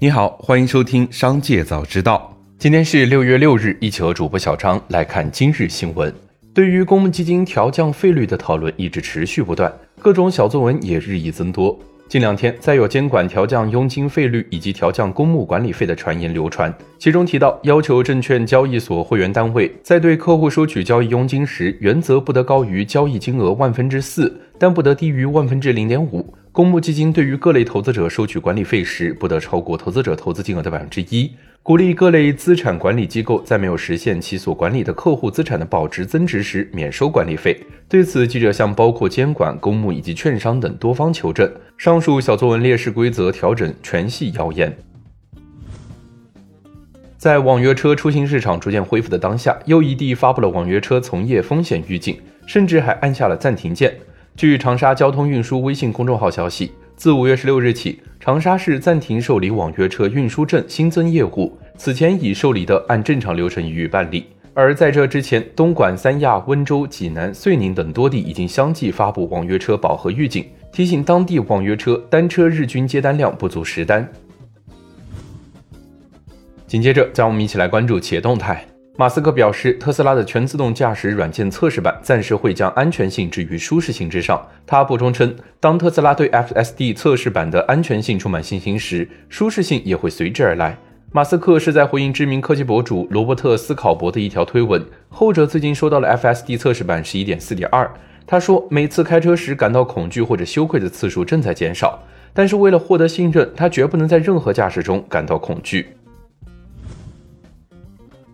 你好，欢迎收听《商界早知道》。今天是六月六日，一起和主播小张来看今日新闻。对于公募基金调降费率的讨论一直持续不断，各种小作文也日益增多。近两天，再有监管调降佣金费率以及调降公募管理费的传言流传，其中提到要求证券交易所会员单位在对客户收取交易佣金时，原则不得高于交易金额万分之四，但不得低于万分之零点五。公募基金对于各类投资者收取管理费时，不得超过投资者投资金额的百分之一。鼓励各类资产管理机构在没有实现其所管理的客户资产的保值增值时，免收管理费。对此，记者向包括监管、公募以及券商等多方求证，上述小作文劣势规则调整全系谣言。在网约车出行市场逐渐恢复的当下，又一地发布了网约车从业风险预警，甚至还按下了暂停键。据长沙交通运输微信公众号消息，自五月十六日起，长沙市暂停受理网约车运输证新增业务。此前已受理的，按正常流程予以办理。而在这之前，东莞、三亚、温州、济南、遂宁等多地已经相继发布网约车饱和预警，提醒当地网约车单车日均接单量不足十单。紧接着，让我们一起来关注企业动态。马斯克表示，特斯拉的全自动驾驶软件测试版暂时会将安全性置于舒适性之上。他补充称，当特斯拉对 FSD 测试版的安全性充满信心时，舒适性也会随之而来。马斯克是在回应知名科技博主罗伯特斯考伯的一条推文，后者最近收到了 FSD 测试版十一点四点二。他说，每次开车时感到恐惧或者羞愧的次数正在减少，但是为了获得信任，他绝不能在任何驾驶中感到恐惧。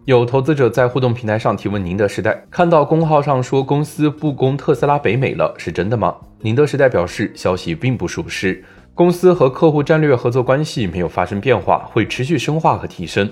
有投资者在互动平台上提问：“宁德时代看到公号上说公司不供特斯拉北美了，是真的吗？”宁德时代表示，消息并不属实，公司和客户战略合作关系没有发生变化，会持续深化和提升。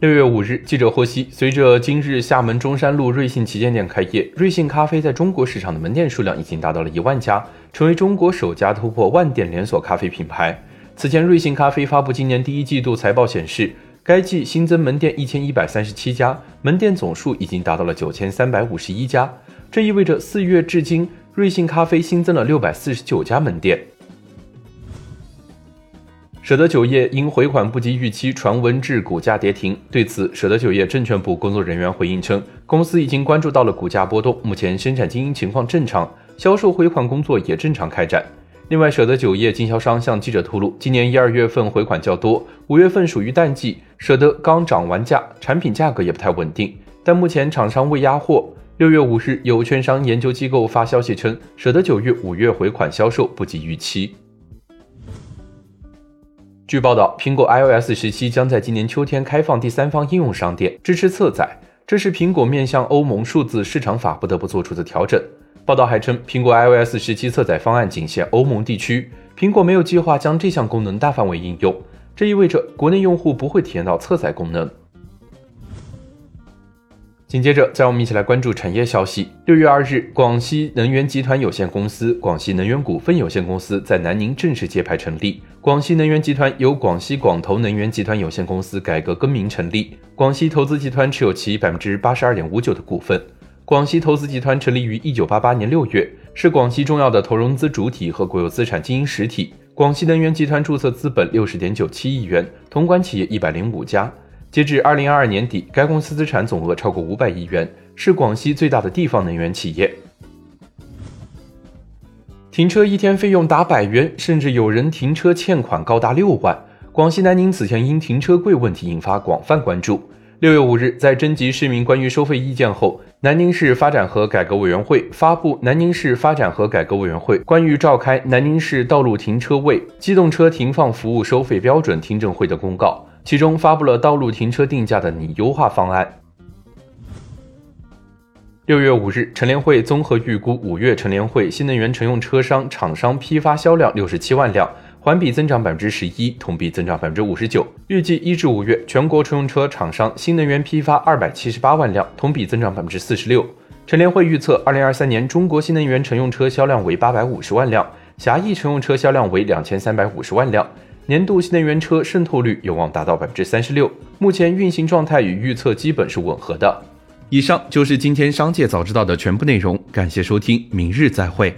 六月五日，记者获悉，随着今日厦门中山路瑞幸旗舰店开业，瑞幸咖啡在中国市场的门店数量已经达到了一万家，成为中国首家突破万店连锁咖啡品牌。此前，瑞幸咖啡发布今年第一季度财报显示。该季新增门店一千一百三十七家，门店总数已经达到了九千三百五十一家。这意味着四月至今，瑞幸咖啡新增了六百四十九家门店。舍得酒业因回款不及预期，传闻致股价跌停。对此，舍得酒业证券部工作人员回应称，公司已经关注到了股价波动，目前生产经营情况正常，销售回款工作也正常开展。另外，舍得酒业经销商向记者透露，今年一二月份回款较多，五月份属于淡季，舍得刚涨完价，产品价格也不太稳定，但目前厂商未压货。六月五日，有券商研究机构发消息称，舍得酒月五月回款销售不及预期。据报道，苹果 iOS 十七将在今年秋天开放第三方应用商店，支持侧载，这是苹果面向欧盟数字市场法不得不做出的调整。报道还称，苹果 iOS 十七侧载方案仅限欧盟地区，苹果没有计划将这项功能大范围应用，这意味着国内用户不会体验到侧载功能。紧接着，再让我们一起来关注产业消息。六月二日，广西能源集团有限公司、广西能源股份有限公司在南宁正式揭牌成立。广西能源集团由广西广投能源集团有限公司改革更名成立，广西投资集团持有其百分之八十二点五九的股份。广西投资集团成立于一九八八年六月，是广西重要的投融资主体和国有资产经营实体。广西能源集团注册资本六十点九七亿元，统管企业一百零五家。截至二零二二年底，该公司资产总额超过五百亿元，是广西最大的地方能源企业。停车一天费用达百元，甚至有人停车欠款高达六万。广西南宁此前因停车贵问题引发广泛关注。六月五日，在征集市民关于收费意见后，南宁市发展和改革委员会发布《南宁市发展和改革委员会关于召开南宁市道路停车位机动车停放服务收费标准听证会的公告》，其中发布了道路停车定价的拟优化方案。六月五日，乘联会综合预估五月乘联会新能源乘用车商厂商批发销量六十七万辆。环比增长百分之十一，同比增长百分之五十九。预计一至五月，全国乘用车厂商新能源批发二百七十八万辆，同比增长百分之四十六。乘联会预测，二零二三年中国新能源乘用车销量为八百五十万辆，狭义乘用车销量为两千三百五十万辆，年度新能源车渗透率有望达到百分之三十六。目前运行状态与预测基本是吻合的。以上就是今天商界早知道的全部内容，感谢收听，明日再会。